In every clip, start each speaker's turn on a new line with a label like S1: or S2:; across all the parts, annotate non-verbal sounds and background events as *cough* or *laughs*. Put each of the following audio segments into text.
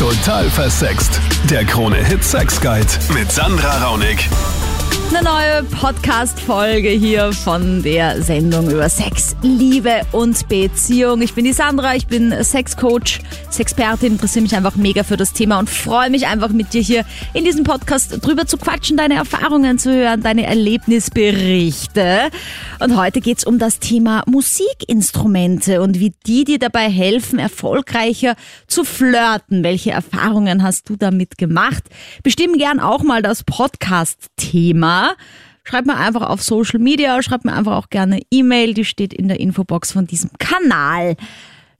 S1: Total versext. Der Krone-Hit Sex Guide mit Sandra Raunig.
S2: Eine neue Podcast-Folge hier von der Sendung über Sex, Liebe und Beziehung. Ich bin die Sandra, ich bin Sexcoach, Sexpertin, interessiere mich einfach mega für das Thema und freue mich einfach mit dir hier in diesem Podcast drüber zu quatschen, deine Erfahrungen zu hören, deine Erlebnisberichte. Und heute geht's um das Thema Musikinstrumente und wie die dir dabei helfen, erfolgreicher zu flirten. Welche Erfahrungen hast du damit gemacht? Bestimmen gern auch mal das Podcast-Thema. Schreib mir einfach auf Social Media, schreib mir einfach auch gerne E-Mail, die steht in der Infobox von diesem Kanal.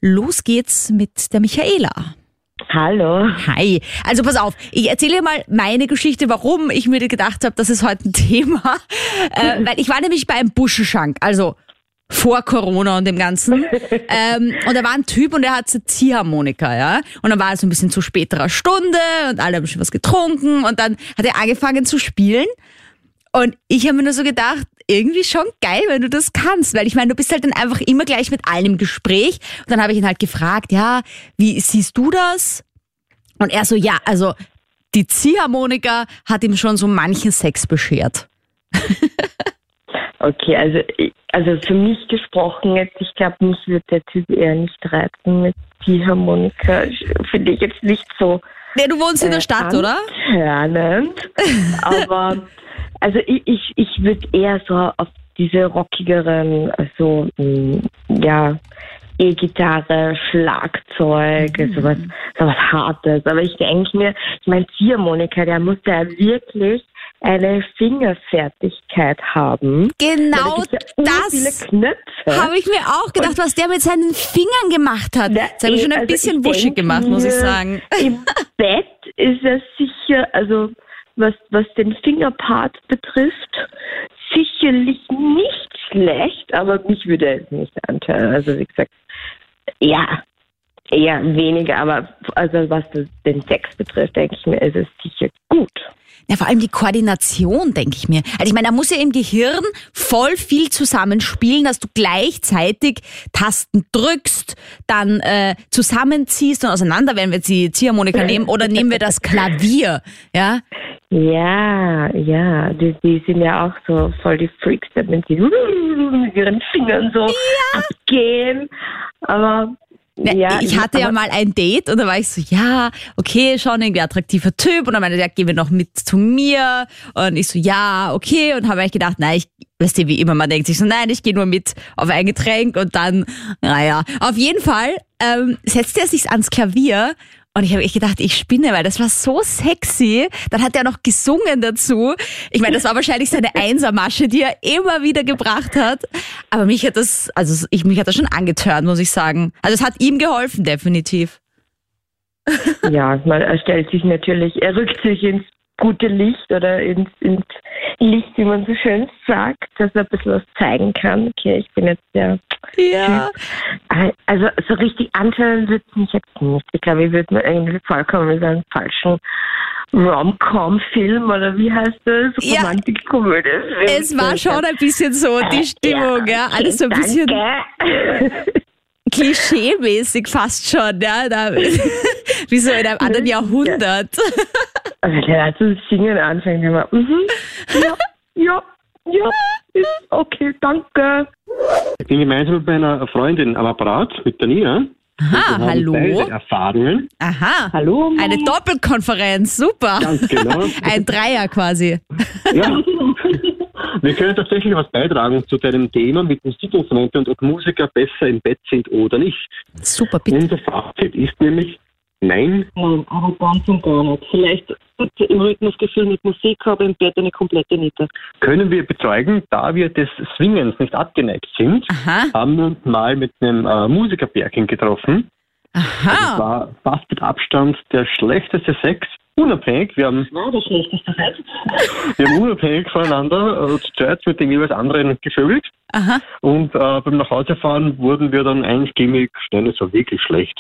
S2: Los geht's mit der Michaela.
S3: Hallo.
S2: Hi. Also pass auf, ich erzähle dir mal meine Geschichte, warum ich mir gedacht habe, das ist heute ein *laughs* Thema. Äh, weil ich war nämlich bei einem Buschenschank, also vor Corona und dem Ganzen. *laughs* ähm, und da war ein Typ und der hat eine Ziehharmonika, ja. Und dann war es so ein bisschen zu späterer Stunde und alle haben schon was getrunken und dann hat er angefangen zu spielen. Und ich habe mir nur so gedacht, irgendwie schon geil, wenn du das kannst. Weil ich meine, du bist halt dann einfach immer gleich mit allen im Gespräch. Und dann habe ich ihn halt gefragt, ja, wie siehst du das? Und er so, ja, also die Ziehharmonika hat ihm schon so manchen Sex beschert. *laughs*
S3: Okay, also also für mich gesprochen jetzt, ich glaube, mich wird der Typ eher nicht reizen mit die Harmonika. Finde ich jetzt nicht so
S2: Nee, du wohnst in der
S3: äh,
S2: Stadt, oder?
S3: antörnend. *laughs* Aber also ich, ich, ich würde eher so auf diese rockigeren, also mh, ja, E-Gitarre, Schlagzeug, sowas, sowas Hartes. Aber ich denke mir, ich meine, Ziehharmonika, der muss ja wirklich eine Fingerfertigkeit haben.
S2: Genau
S3: ja
S2: das habe ich mir auch gedacht, was der mit seinen Fingern gemacht hat.
S3: Na,
S2: Das hat mich
S3: eh,
S2: schon ein
S3: also
S2: bisschen
S3: ich
S2: wuschig gemacht, muss ich sagen.
S3: Im *laughs* Bett ist er sicher, also was, was den Fingerpart betrifft, sicherlich nicht schlecht, aber mich würde es nicht antören. Also wie gesagt, ja, eher weniger, aber also was den Sex betrifft, denke ich mir, ist es sicher gut.
S2: Ja, vor allem die Koordination, denke ich mir. Also ich meine, da muss ja im Gehirn voll viel zusammenspielen, dass du gleichzeitig Tasten drückst, dann äh, zusammenziehst und auseinander, wenn wir jetzt die Ziehharmonika nehmen, oder nehmen wir das Klavier, ja?
S3: Ja, ja, die, die sind ja auch so voll die Freaks, wenn sie mit ihren *laughs* Fingern so abgehen. Aber
S2: Ne,
S3: ja,
S2: ich hatte ja mal ein Date und da war ich so, ja, okay, schon irgendwie attraktiver Typ. Und dann meinte er, ja, gehen wir noch mit zu mir. Und ich so, ja, okay. Und habe eigentlich gedacht, nein, ich, weißt du, wie immer, man denkt sich so, nein, ich gehe nur mit auf ein Getränk. Und dann, naja, auf jeden Fall ähm, setzte er sich ans Klavier. Und ich habe echt gedacht, ich spinne, weil das war so sexy. Dann hat er noch gesungen dazu. Ich meine, das war wahrscheinlich seine *laughs* Einsermasche, die er immer wieder gebracht hat. Aber mich hat das, also ich, mich hat das schon angetörnt, muss ich sagen. Also es hat ihm geholfen, definitiv.
S3: Ja, man er stellt sich natürlich, er rückt sich ins gute Licht oder ins, ins Licht, wie man so schön sagt, dass er ein bisschen was zeigen kann. Okay, ich bin jetzt der
S2: Ja.
S3: Typ. Also so richtig antören wird es mich jetzt nicht. Ich glaube, ich würde mir irgendwie vorkommen mit einem falschen Rom-Com-Film oder wie heißt das?
S2: Ja.
S3: Romantik-Komödie.
S2: Es war schon ein bisschen so die Stimmung, ja. Alles so ein bisschen. Klischee-mäßig fast schon, ja. Da, *laughs* wie so in einem anderen Jahrhundert.
S3: Also der hat zu singen anfängt, immer, mhm, ja, ja, ja, ist okay, danke.
S4: Ich bin gemeinsam mit meiner Freundin am Apparat, mit der Nina.
S2: Aha, hallo.
S4: Erfahrungen.
S2: Aha.
S3: Hallo.
S2: Eine Doppelkonferenz, super.
S4: Ganz genau. *laughs*
S2: Ein Dreier quasi.
S4: ja. *laughs* Wir können tatsächlich was beitragen zu deinem Thema mit Musikinstrumenten und ob Musiker besser im Bett sind oder nicht.
S2: Super, bitte.
S4: Unser Fazit ist nämlich nein.
S5: Nein, aber ganz und gar nicht. Vielleicht im Rhythmusgefühl mit Musik, aber im Bett eine komplette Niete.
S4: Können wir bezeugen, da wir des Swingens nicht abgeneigt sind,
S2: Aha,
S4: haben wir uns mal mit einem äh, Musikerpärchen getroffen. Das
S2: aha.
S4: war fast mit Abstand der schlechteste Sex. Unabhängig, wir haben
S5: War das schlechteste Sex?
S4: Wir haben unabhängig voneinander äh, zu zweit mit dem jeweils anderen gevögelt.
S2: Aha.
S4: Und äh, beim Nachhausefahren wurden wir dann einstimmig, nein, es war wirklich schlecht.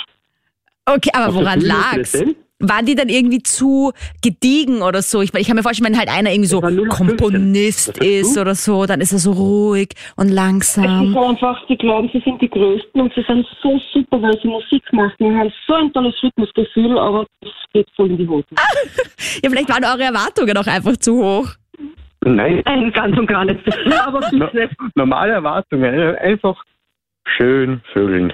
S2: Okay, aber
S4: Auf der
S2: woran lag's?
S4: präsent.
S2: Waren die dann irgendwie zu gediegen oder so? Ich, ich kann mir vorstellen, wenn halt einer irgendwie so
S4: Das war 0815.
S2: Komponist ist oder so, dann ist er so ruhig und
S5: Es ist
S2: langsam.
S5: einfach, sie glauben, sie sind die Größten und sie sind so super, weil sie Musik machen und haben so ein tolles Rhythmusgefühl, aber es geht voll in die Hose. *laughs*
S2: Ja, vielleicht waren eure Erwartungen auch einfach zu hoch.
S4: Nein,
S5: Nein, ganz und gar nicht. *laughs* Aber
S4: no, normale Erwartungen. Einfach schön fühlen.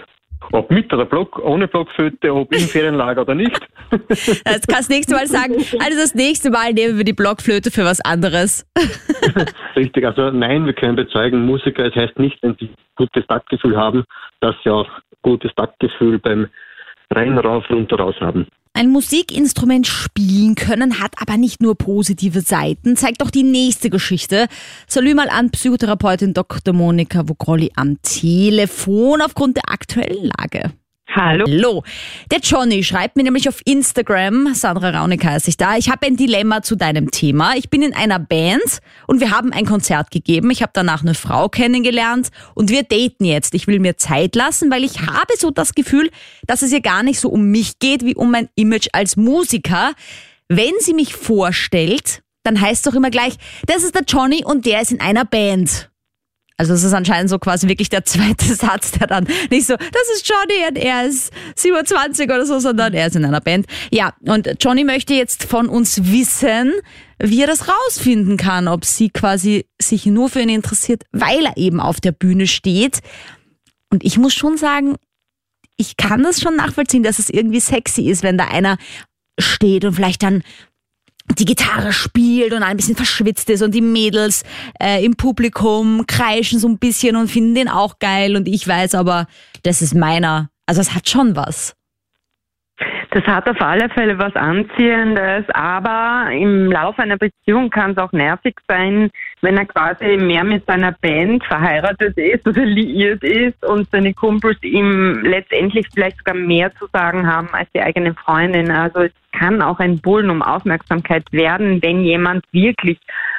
S4: Ob mit oder Block, ohne Blockflöte, ob im Ferienlager oder nicht. *laughs*
S2: Jetzt kannst du nächste Mal sagen, also das nächste Mal nehmen wir die Blockflöte für was anderes. *laughs* *laughs*
S4: Richtig, also nein, wir können bezeugen, Musiker, es heißt nicht, wenn sie gutes Taktgefühl haben, dass sie auch gutes Taktgefühl beim rein rauf, runter, raus haben.
S2: Ein Musikinstrument spielen können hat aber nicht nur positive Seiten, zeigt doch die nächste Geschichte. Salü mal an Psychotherapeutin Dr. Monika Vogrolli am Telefon aufgrund der aktuellen Lage.
S3: Hallo.
S2: Hallo. Der Johnny schreibt mir nämlich auf Instagram, Sandra Raunig heiße ich da, ich habe ein Dilemma zu deinem Thema. Ich bin in einer Band und wir haben ein Konzert gegeben. Ich habe danach eine Frau kennengelernt und wir daten jetzt. Ich will mir Zeit lassen, weil ich habe so das Gefühl, dass es ihr gar nicht so um mich geht wie um mein Image als Musiker. Wenn sie mich vorstellt, dann heißt es doch immer gleich, das ist der Johnny und der ist in einer Band. Also es ist anscheinend so quasi wirklich der zweite *laughs* Satz, der dann nicht so, das ist Johnny und er ist 27 oder so, sondern er ist in einer Band. Ja, und Johnny möchte jetzt von uns wissen, wie er das rausfinden kann, ob sie quasi sich nur für ihn interessiert, weil er eben auf der Bühne steht. Und ich muss schon sagen, ich kann das schon nachvollziehen, dass es irgendwie sexy ist, wenn da einer steht und vielleicht dann die Gitarre spielt und ein bisschen verschwitzt ist und die Mädels äh, im Publikum kreischen so ein bisschen und finden den auch geil und ich weiß aber, das ist meiner. Also es hat schon was.
S6: Das hat auf alle Fälle was Anziehendes, aber im Laufe einer Beziehung kann es auch nervig sein, wenn er quasi mehr mit seiner Band verheiratet ist oder liiert ist und seine Kumpels ihm letztendlich vielleicht sogar mehr zu sagen haben als die eigene Freundin. Also es kann auch ein Bullen um Aufmerksamkeit werden, wenn jemand wirklich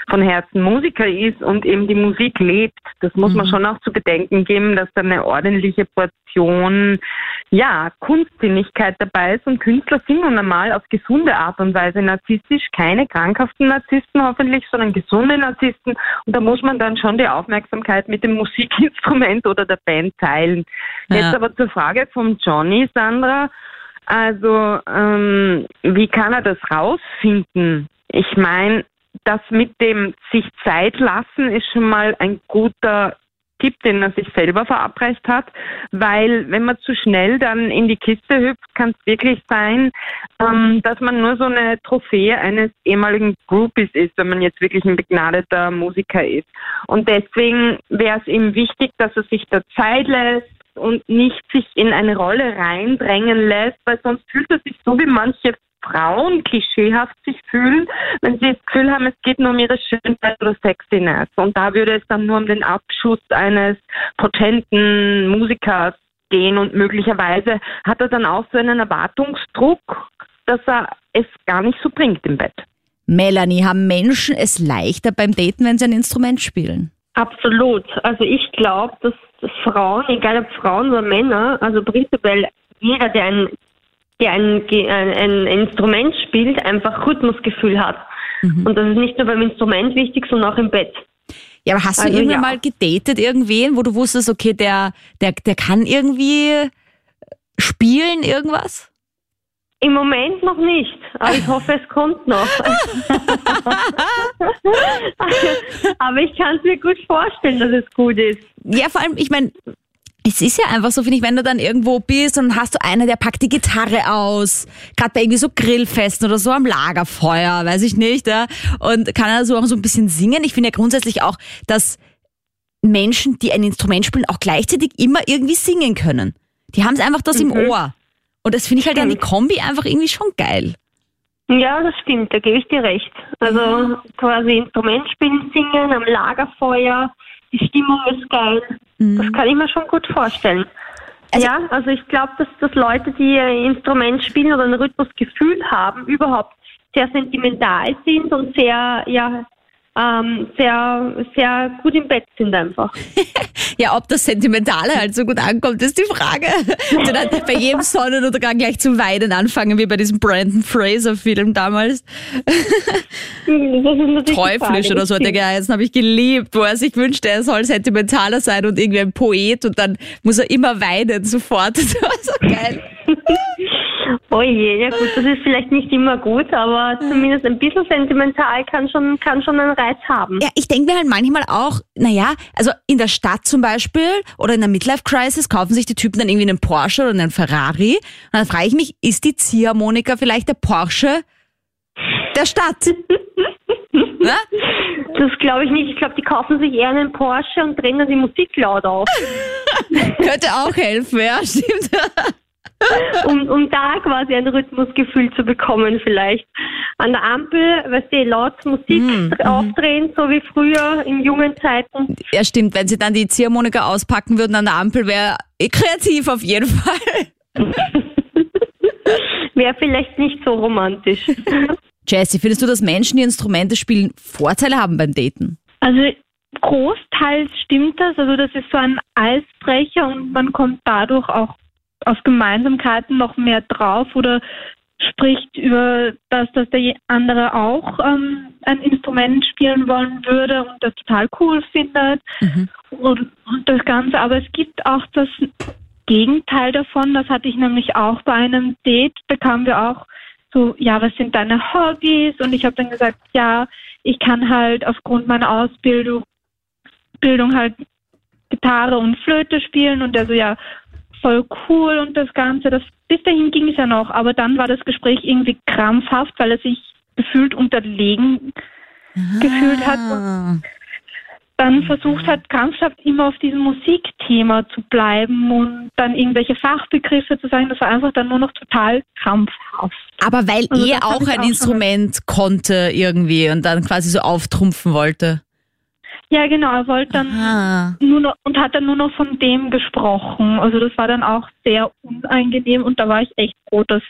S6: von Herzen Musiker ist und eben die Musik lebt. Das muss man schon auch zu bedenken geben, dass da eine ordentliche Portion ja, Kunstsinnigkeit dabei ist und Künstler sind nun einmal auf gesunde Art und Weise narzisstisch, keine krankhaften Narzissten hoffentlich, sondern gesunde Narzissten und da muss man dann schon die Aufmerksamkeit mit dem Musikinstrument oder der Band teilen.
S2: Ja.
S6: Jetzt aber zur Frage vom Johnny, Sandra. Also, ähm, wie kann er das rausfinden? Ich meine, das mit dem sich Zeit lassen ist schon mal ein guter Tipp, den er sich selber verabreicht hat, weil wenn man zu schnell dann in die Kiste hüpft, kann es wirklich sein, ähm, dass man nur so eine Trophäe eines ehemaligen Groupies ist, wenn man jetzt wirklich ein begnadeter Musiker ist. Und deswegen wäre es ihm wichtig, dass er sich da Zeit lässt und nicht sich in eine Rolle reindrängen lässt, weil sonst fühlt er sich so wie manche Frauen klischeehaft sich fühlen, wenn sie das Gefühl haben, es geht nur um ihre Schönheit oder Sexiness. Und da würde es dann nur um den Abschuss eines potenten Musikers gehen und möglicherweise hat er dann auch so einen Erwartungsdruck, dass er es gar nicht so bringt im Bett.
S2: Melanie, haben Menschen es leichter beim Daten, wenn sie ein Instrument spielen?
S5: Absolut. Also ich glaube, dass dass Frauen, egal ob Frauen oder Männer, also prinzipiell jeder, der ein, der ein, ein, ein Instrument spielt, einfach Rhythmusgefühl hat. Und das ist nicht nur beim Instrument wichtig, sondern auch im Bett.
S2: Ja, aber hast du
S5: Also,
S2: irgendwann
S5: ja.
S2: mal gedatet, irgendwen, wo du wusstest, okay, der, der, der kann irgendwie spielen, irgendwas?
S5: Im Moment noch nicht, aber ich hoffe, es kommt noch. *laughs* *laughs* aber ich kann es mir gut vorstellen, dass es gut ist.
S2: Ja, vor allem, ich meine, es ist ja einfach so, finde ich, wenn du dann irgendwo bist und hast du einer, der packt die Gitarre aus, gerade bei irgendwie so Grillfesten oder so am Lagerfeuer, weiß ich nicht, ja, und kann also auch so ein bisschen singen. Ich finde ja grundsätzlich auch, dass Menschen, die ein Instrument spielen, auch gleichzeitig immer irgendwie singen können. Die haben es einfach das im Ohr. Und das finde ich halt dann die Kombi einfach irgendwie schon geil.
S5: Ja, das stimmt, da gebe ich dir recht. Also quasi Instrument spielen, singen am Lagerfeuer, die Stimmung ist geil. Das kann ich mir schon gut vorstellen. ja, also ich glaube, dass, dass Leute, die ein Instrument spielen oder ein Rhythmusgefühl haben, überhaupt sehr sentimental sind und sehr, ja, ähm, sehr, sehr gut im Bett sind einfach. *laughs*
S2: Ja, ob das Sentimentale halt so gut ankommt, ist die Frage. *laughs* Bei jedem Sonnenuntergang gleich zu weinen anfangen, wie bei diesem Brandon Fraser-Film damals. Teuflisch oder so hat
S5: das
S2: geheißen, habe ich geliebt, wo er sich wünschte, er soll sentimentaler sein und irgendwie ein Poet und dann muss er immer weinen sofort. *laughs* Das war so geil.
S5: Stimmt. Oh je, ja gut, das ist vielleicht nicht immer gut, aber zumindest ein bisschen sentimental kann schon, kann schon einen Reiz haben.
S2: Ja, ich denke mir halt manchmal auch, naja, also in der Stadt zum Beispiel oder in der Midlife-Crisis kaufen sich die Typen dann irgendwie einen Porsche oder einen Ferrari. Und dann frage ich mich, ist die Ziehharmonika vielleicht der Porsche der Stadt? *laughs* Na?
S5: Das glaube ich nicht. Ich glaube, die kaufen sich eher einen Porsche und drehen dann die Musik laut auf, *laughs*
S2: Könnte auch helfen, ja, stimmt.
S5: Um, um da quasi ein Rhythmusgefühl zu bekommen vielleicht. An der Ampel, weißt du, laut Musik
S2: Mhm,
S5: aufdrehen, so wie früher in jungen Zeiten.
S2: Ja, stimmt, wenn sie dann die Ziehharmonika auspacken würden an der Ampel, wäre kreativ auf jeden Fall. *laughs*
S5: Wäre vielleicht nicht so romantisch. *laughs*
S2: Jessie, findest du, dass Menschen, die Instrumente spielen, Vorteile haben beim Daten?
S7: Also großteils stimmt das. Also das ist so ein Eisbrecher und man kommt dadurch auch auf Gemeinsamkeiten noch mehr drauf oder spricht über das, dass der andere auch ähm, ein Instrument spielen wollen würde und das total cool findet und, und das Ganze. Aber es gibt auch das Gegenteil davon. Das hatte ich nämlich auch bei einem Date. Bekamen wir auch so, ja, was sind deine Hobbys? Und ich habe dann gesagt, ja, ich kann halt aufgrund meiner Ausbildung Bildung halt Gitarre und Flöte spielen und der so, ja, voll cool und das Ganze. Das, bis dahin ging es ja noch, aber dann war das Gespräch irgendwie krampfhaft, weil er sich gefühlt unterlegen gefühlt hat und dann versucht hat, krampfhaft immer auf diesem Musikthema zu bleiben und dann irgendwelche Fachbegriffe zu sagen. Das war einfach dann nur noch total krampfhaft.
S2: Aber weil
S7: Also
S2: er auch ein
S7: auch
S2: Instrument konnte irgendwie und dann quasi so auftrumpfen wollte.
S7: Ja, genau, er wollte dann nur noch und hat dann nur noch von dem gesprochen. Also das war dann auch sehr unangenehm und da war ich echt froh, dass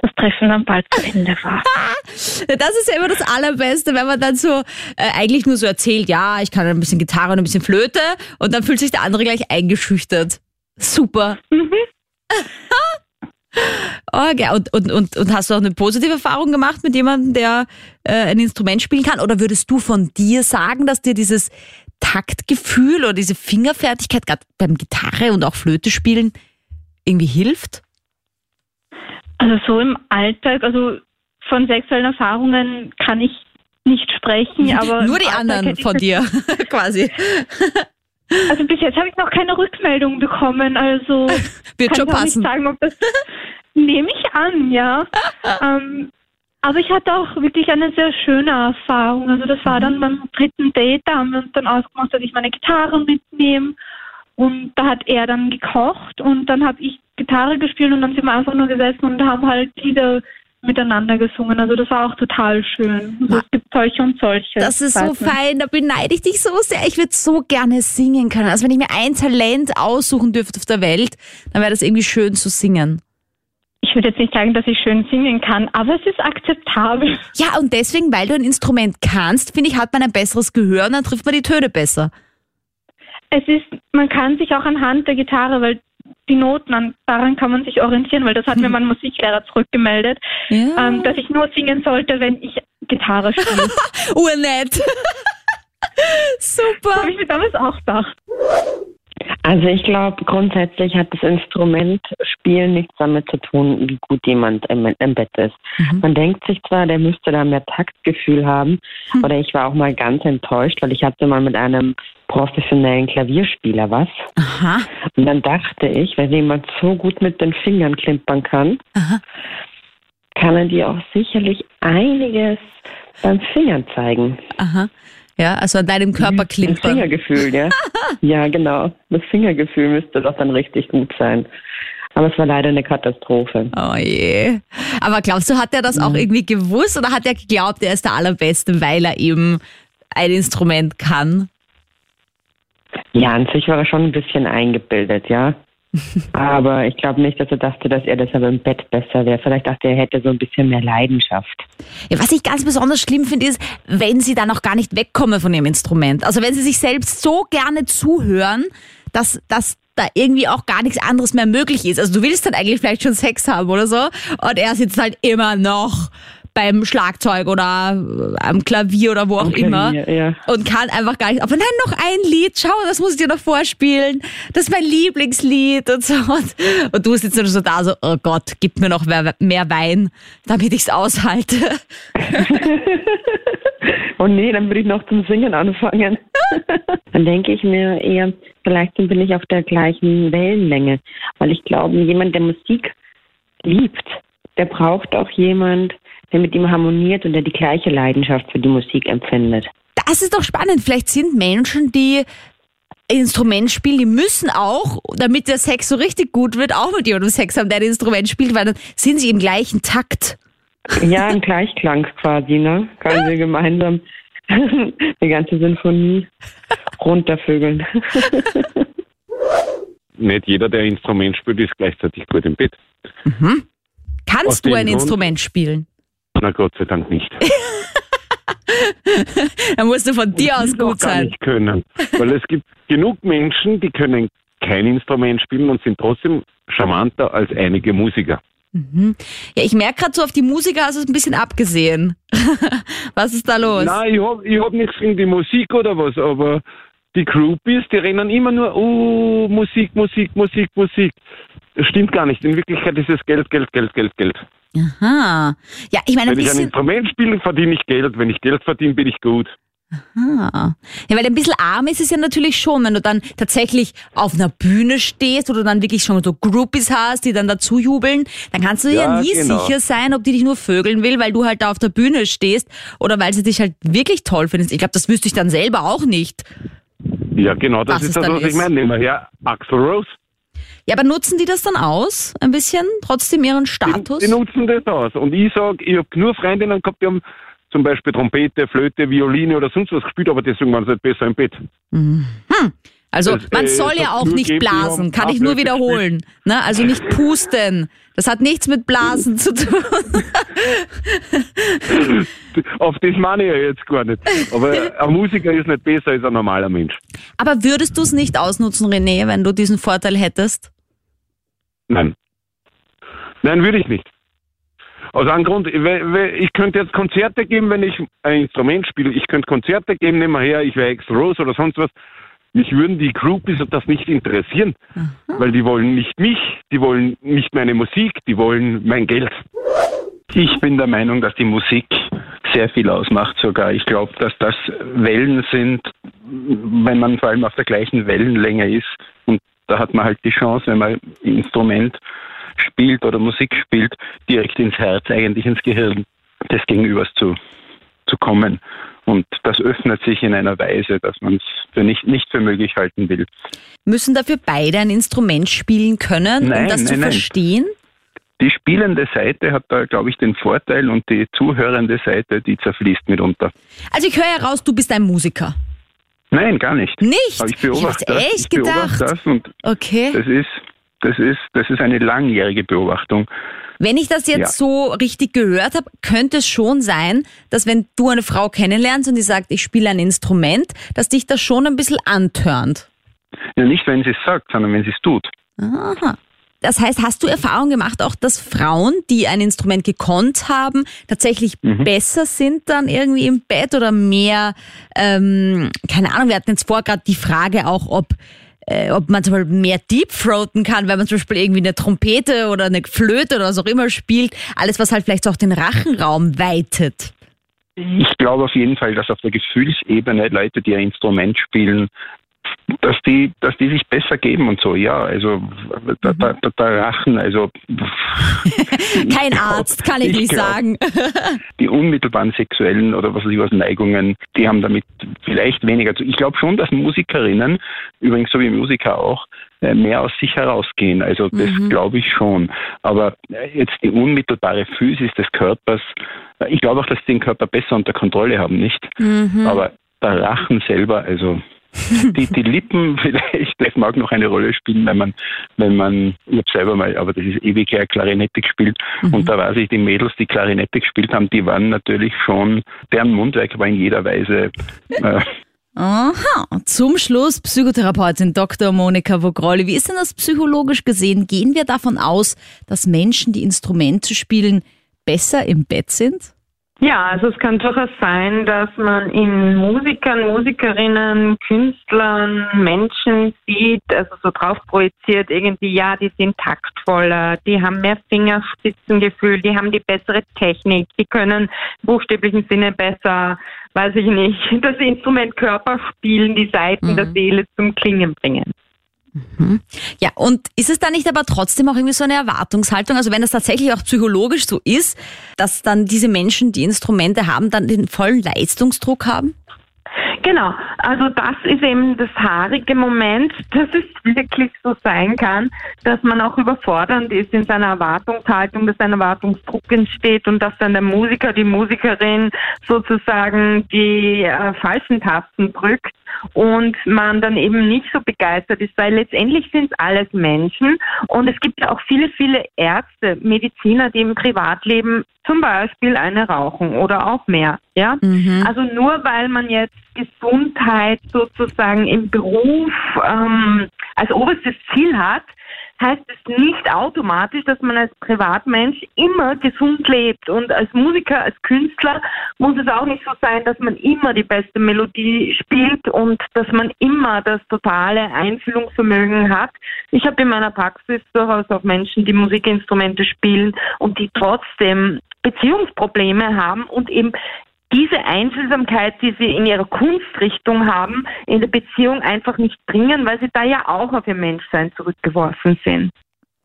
S7: das Treffen dann bald zu Ende war. *laughs*
S2: Das ist ja immer das Allerbeste, wenn man dann so äh, eigentlich nur so erzählt, ja, ich kann ein bisschen Gitarre und ein bisschen Flöte und dann fühlt sich der andere gleich eingeschüchtert. Super. *laughs* Okay. Und, und, und, und hast du auch eine positive Erfahrung gemacht mit jemandem, der äh, ein Instrument spielen kann? Oder würdest du von dir sagen, dass dir dieses Taktgefühl oder diese Fingerfertigkeit gerade beim Gitarre und auch Flöte spielen irgendwie hilft?
S7: Also so im Alltag, also von sexuellen Erfahrungen kann ich nicht sprechen, *laughs* aber
S2: Nur die anderen von dir, *laughs* quasi.
S7: Also bis jetzt habe ich noch keine Rückmeldung bekommen, also *laughs*
S2: Wird
S7: kann
S2: schon
S7: ich
S2: passen.
S7: nicht sagen, ob das *laughs* nehme ich an, ja. *laughs* ähm, aber ich hatte auch wirklich eine sehr schöne Erfahrung. Also das war dann beim dritten Date, da haben wir uns dann ausgemacht, dass ich meine Gitarre mitnehme. Und da hat er dann gekocht und dann habe ich Gitarre gespielt und dann sind wir einfach nur gesessen und haben halt Lieder miteinander gesungen. Also das war auch total schön. Also es gibt solche und solche.
S2: Das ist so fein, da beneide ich dich so sehr. Ich würde so gerne singen können. Also wenn ich mir ein Talent aussuchen dürfte auf der Welt, dann wäre das irgendwie schön zu singen.
S7: Ich würde jetzt nicht sagen, dass ich schön singen kann, aber es ist akzeptabel.
S2: Ja, und deswegen, weil du ein Instrument kannst, finde ich, hat man ein besseres Gehör und dann trifft man die Töne besser.
S7: Es ist, man kann sich auch anhand der Gitarre, weil die Noten, an, daran kann man sich orientieren, weil das hat mir mein Musiklehrer zurückgemeldet,
S2: Ja.
S7: ähm, dass ich nur singen sollte, wenn ich Gitarre spiele. *laughs*
S2: Urnett. *laughs* Super.
S7: habe ich mir damals auch gedacht.
S6: Also ich glaube, grundsätzlich hat das Instrument Spielen nichts damit zu tun, wie gut jemand im, im Bett ist. Man denkt sich zwar, der müsste da mehr Taktgefühl haben, oder ich war auch mal ganz enttäuscht, weil ich hatte mal mit einem professionellen Klavierspieler was.
S2: Aha.
S6: Und dann dachte ich, wenn jemand so gut mit den Fingern klimpern kann,
S2: Aha.
S6: kann er dir auch sicherlich einiges beim Fingern zeigen.
S2: Aha. Ja, also an deinem Körper
S6: Das
S2: klimpern.
S6: Fingergefühl, ja. *laughs* ja, genau. Das Fingergefühl müsste doch dann richtig gut sein. Aber es war leider eine Katastrophe.
S2: Oh je. Aber glaubst du, hat er das auch irgendwie gewusst oder hat er geglaubt, er ist der Allerbeste, weil er eben ein Instrument kann?
S6: Ja, an sich war er schon ein bisschen eingebildet, ja. *laughs* Aber ich glaube nicht, dass er dachte, dass er deshalb im Bett besser wäre. Vielleicht dachte er, er hätte so ein bisschen mehr Leidenschaft.
S2: Ja, was ich ganz besonders schlimm finde, ist, wenn sie dann auch gar nicht wegkommen von ihrem Instrument. Also wenn sie sich selbst so gerne zuhören, dass, dass da irgendwie auch gar nichts anderes mehr möglich ist. Also du willst dann eigentlich vielleicht schon Sex haben oder so und er sitzt halt immer noch beim Schlagzeug oder am Klavier oder wo auch
S6: Am
S2: immer
S6: Klavier, ja.
S2: und kann einfach gar nicht. Aber nein, noch ein Lied, schau, das muss ich dir noch vorspielen. Das ist mein Lieblingslied und so. Und, und du sitzt nur so da, so, oh Gott, gib mir noch mehr, mehr Wein, damit ich's aushalte. *laughs*
S6: Oh nee, dann würde ich noch zum Singen anfangen. *laughs* dann denke ich mir eher, vielleicht bin ich auf der gleichen Wellenlänge. Weil ich glaube, jemand, der Musik liebt, der braucht auch jemand, der mit ihm harmoniert und der die gleiche Leidenschaft für die Musik empfindet.
S2: Das ist doch spannend. Vielleicht sind Menschen, die Instrument spielen, die müssen auch, damit der Sex so richtig gut wird, auch mit jemandem Sex haben, der ein Instrument spielt, weil dann sind sie im gleichen Takt.
S6: Ja, ein *laughs* Gleichklang quasi, ne? Können wir gemeinsam *laughs* die ganze Sinfonie runtervögeln. *laughs*
S8: Nicht jeder, der ein Instrument spielt, ist gleichzeitig gut im Bett. Aus
S2: Kannst du
S8: dem
S2: ein
S8: Grund-
S2: Instrument spielen?
S8: Na Gott sei Dank nicht. *laughs*
S2: Dann musst du von dir aus gut sein.
S8: nicht können. Weil es gibt genug Menschen, die können kein Instrument spielen und sind trotzdem charmanter als einige Musiker.
S2: Ja, ich merke gerade so, auf die Musiker hast du es ein bisschen abgesehen. *laughs* Was ist da los?
S8: Nein, ich hab, ich hab nichts gegen die Musik oder was, aber die Groupies, die rennen immer nur, oh, Musik, Musik, Musik, Musik. Das stimmt gar nicht. In Wirklichkeit ist es Geld, Geld, Geld, Geld, Geld.
S2: Aha. Ja, ich meine, ein
S8: Wenn ich ein Instrument spiele, verdiene ich Geld. Wenn ich Geld verdiene, bin ich gut.
S2: ah. ja, weil ein bisschen arm ist es ja natürlich schon, wenn du dann tatsächlich auf einer Bühne stehst oder dann wirklich schon so Groupies hast, die dann dazu jubeln, dann kannst du dir ja
S8: Ja,
S2: nie
S8: genau.
S2: sicher sein, ob die dich nur vögeln will, weil du halt da auf der Bühne stehst oder weil sie dich halt wirklich toll findest. Ich glaube, das wüsste ich dann selber auch nicht.
S8: Ja, genau, das
S2: Was
S8: ist das, was ich
S2: ist.
S8: meine. Nehmen wir her, Axel Rose.
S2: Ja, aber nutzen die das dann aus? Ein bisschen? Trotzdem ihren Status?
S8: Die, die nutzen das aus. Und ich sag, ich habe nur Freundinnen gehabt, die haben zum Beispiel Trompete, Flöte, Violine oder sonst was gespielt, aber deswegen waren sie nicht besser im Bett.
S2: Also man soll ja auch nicht blasen, kann ich nur wiederholen. Ne? Also nicht pusten. Das hat nichts mit Blasen zu tun. *laughs*
S8: Auf das meine ich ja jetzt gar nicht. Aber ein Musiker ist nicht besser als ein normaler Mensch.
S2: Aber würdest du es nicht ausnutzen, René, wenn du diesen Vorteil hättest?
S8: Nein. Nein, würde ich nicht. Aus einem Grund, ich ich könnte jetzt Konzerte geben, wenn ich ein Instrument spiele. Ich könnte Konzerte geben, nehmen wir her, ich wäre Ex Rose oder sonst was. Mich würden die Groupies das nicht interessieren, weil die wollen nicht mich, die wollen nicht meine Musik, die wollen mein Geld.
S9: Ich bin der Meinung, dass die Musik sehr viel ausmacht sogar. Ich glaube, dass das Wellen sind, wenn man vor allem auf der gleichen Wellenlänge ist. Und da hat man halt die Chance, wenn man ein Instrument spielt oder Musik spielt, direkt ins Herz, eigentlich ins Gehirn des Gegenübers zu, zu kommen. Und das öffnet sich in einer Weise, dass man es nicht, nicht für möglich halten will.
S2: Müssen dafür beide ein Instrument spielen können, um
S9: Nein,
S2: das zu
S9: nein, nein.
S2: verstehen?
S9: Die spielende Seite hat da, glaube ich, den Vorteil und die zuhörende Seite, die zerfließt mitunter.
S2: Also ich höre ja raus, du bist ein Musiker.
S9: Nein, gar nicht.
S2: Nicht?
S9: Aber ich beobachte das.
S2: echt
S9: ich beobachte
S2: gedacht.
S9: das und
S2: Okay.
S9: das ist, das ist, das ist eine langjährige Beobachtung.
S2: Wenn ich das jetzt
S9: Ja.
S2: so richtig gehört habe, könnte es schon sein, dass wenn du eine Frau kennenlernst und die sagt, ich spiele ein Instrument, dass dich das schon ein bisschen antörnt.
S9: Ja, nicht, wenn sie es sagt, sondern wenn sie es tut.
S2: Aha. Das heißt, hast du Erfahrung gemacht, auch dass Frauen, die ein Instrument gekonnt haben, tatsächlich
S9: Mhm.
S2: besser sind dann irgendwie im Bett oder mehr, ähm, keine Ahnung, wir hatten jetzt vor gerade die Frage auch, ob, äh, ob man zum Beispiel mehr Deepthroaten kann, wenn man zum Beispiel irgendwie eine Trompete oder eine Flöte oder was auch immer spielt. Alles, was halt vielleicht auch den Rachenraum weitet.
S9: Ich glaube auf jeden Fall, dass auf der Gefühlsebene Leute, die ein Instrument spielen, dass die, dass die sich besser geben und so, ja, also der, der, der, der Rachen, also *laughs*
S2: Kein Arzt, kann ich,
S9: ich
S2: nicht
S9: glaub-
S2: sagen. *laughs*
S9: die unmittelbaren sexuellen oder was weiß ich was Neigungen, die haben damit vielleicht weniger zu. Ich glaube schon, dass Musikerinnen, übrigens so wie Musiker auch, äh, mehr aus sich herausgehen. Also das glaube ich schon. Aber äh, jetzt die unmittelbare Physis des Körpers, äh, ich glaube auch, dass sie den Körper besser unter Kontrolle haben, nicht? Aber der Rachen selber, also *laughs* Die, die Lippen vielleicht, das mag noch eine Rolle spielen, wenn man, wenn man, ich habe selber mal, aber das ist ewig her, Klarinette gespielt mhm. und da weiß ich, die Mädels, die Klarinette gespielt haben, die waren natürlich schon, deren Mundwerk war in jeder Weise äh,
S2: Aha, zum Schluss Psychotherapeutin Dr. Monika Vogrolli. Wie ist denn das psychologisch gesehen? Gehen wir davon aus, dass Menschen, die Instrumente spielen, besser im Bett sind?
S6: Ja, also es kann durchaus sein, dass man in Musikern, Musikerinnen, Künstlern, Menschen sieht, also so drauf projiziert, irgendwie, ja, die sind taktvoller, die haben mehr Fingerspitzengefühl, die haben die bessere Technik, die können buchstäblichen Sinne besser, weiß ich nicht, *laughs* das Instrument Körper spielen, die Seiten mhm. der Seele zum Klingen bringen.
S2: Mhm. Ja, und ist es dann nicht aber trotzdem auch irgendwie so eine Erwartungshaltung? Also wenn das tatsächlich auch psychologisch so ist, dass dann diese Menschen, die Instrumente haben, dann den vollen Leistungsdruck haben?
S6: Genau, also das ist eben das haarige Moment, *laughs* dass es wirklich so sein kann, dass man auch überfordernd ist in seiner Erwartungshaltung, dass ein Erwartungsdruck entsteht und dass dann der Musiker, die Musikerin sozusagen die äh, falschen Tasten drückt und man dann eben nicht so begeistert ist, weil letztendlich sind es alles Menschen und es gibt ja auch viele, viele Ärzte, Mediziner, die im Privatleben zum Beispiel eine rauchen oder auch mehr. Ja, mhm. also nur weil man jetzt Gesundheit sozusagen im Beruf ähm, als oberstes Ziel hat, heißt es nicht automatisch, dass man als Privatmensch immer gesund lebt. Und als Musiker, als Künstler muss es auch nicht so sein, dass man immer die beste Melodie spielt und dass man immer das totale Einfühlungsvermögen hat. Ich habe in meiner Praxis durchaus auch Menschen, die Musikinstrumente spielen und die trotzdem Beziehungsprobleme haben und eben diese Einfühlsamkeit, die sie in ihrer Kunstrichtung haben, in der Beziehung einfach nicht bringen, weil sie da ja auch auf ihr Menschsein zurückgeworfen sind.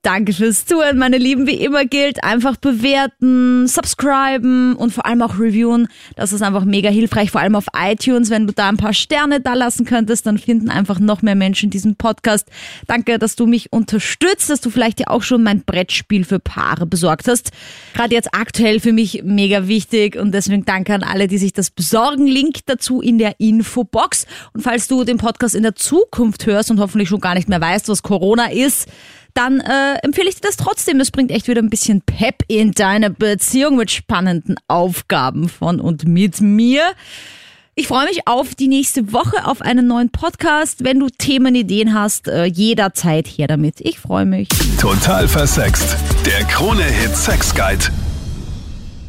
S2: Danke fürs Zuhören, meine Lieben. Wie immer gilt, einfach bewerten, subscriben und vor allem auch reviewen. Das ist einfach mega hilfreich, vor allem auf iTunes. Wenn du da ein paar Sterne da lassen könntest, dann finden einfach noch mehr Menschen diesen Podcast. Danke, dass du mich unterstützt, dass du vielleicht ja auch schon mein Brettspiel für Paare besorgt hast. Gerade jetzt aktuell für mich mega wichtig und deswegen danke an alle, die sich das besorgen. Link dazu in der Infobox. Und falls du den Podcast in der Zukunft hörst und hoffentlich schon gar nicht mehr weißt, was Corona ist, dann äh, empfehle ich dir das trotzdem. Es bringt echt wieder ein bisschen Pep in deine Beziehung mit spannenden Aufgaben von und mit mir. Ich freue mich auf die nächste Woche, auf einen neuen Podcast. Wenn du Themen, Ideen hast, äh, jederzeit her damit. Ich freue mich.
S1: Total versext. Der Krone-Hit Sex Guide.